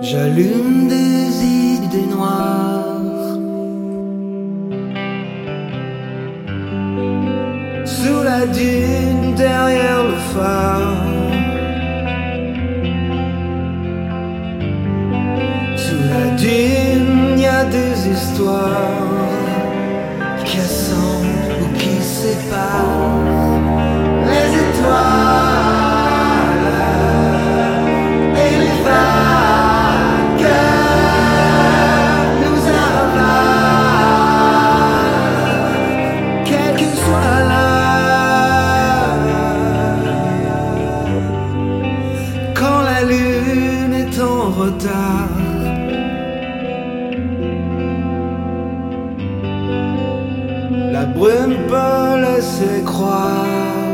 J'allume des idées noires. Sous la dune, derrière le phare. Sous la dune, y a des histoires en retard. La brume peut laisser croire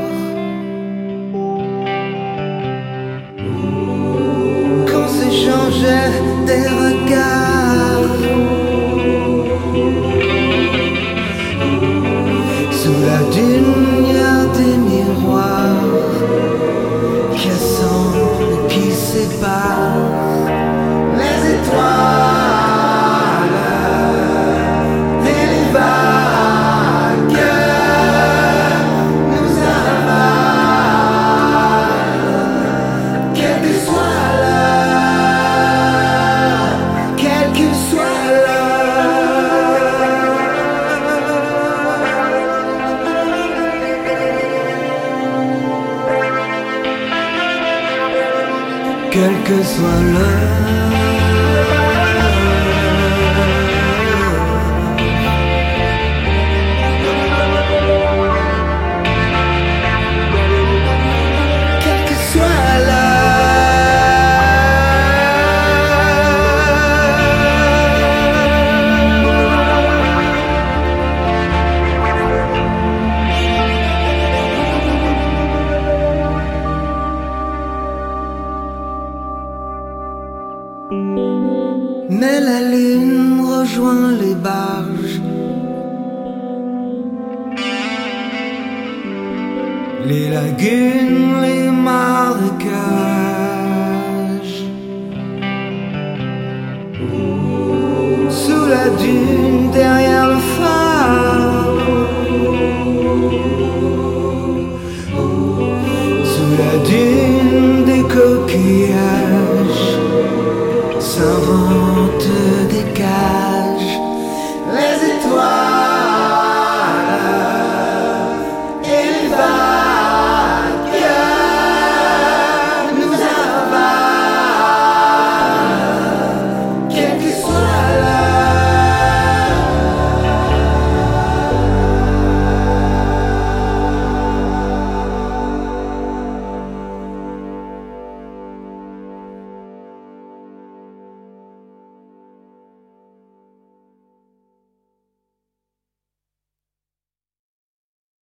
quelle que soit l'heure. mais la lune rejoint les barges. Les lagunes, les marécages. Sous la dune, derrière le phare. Sous la dune des coquillages.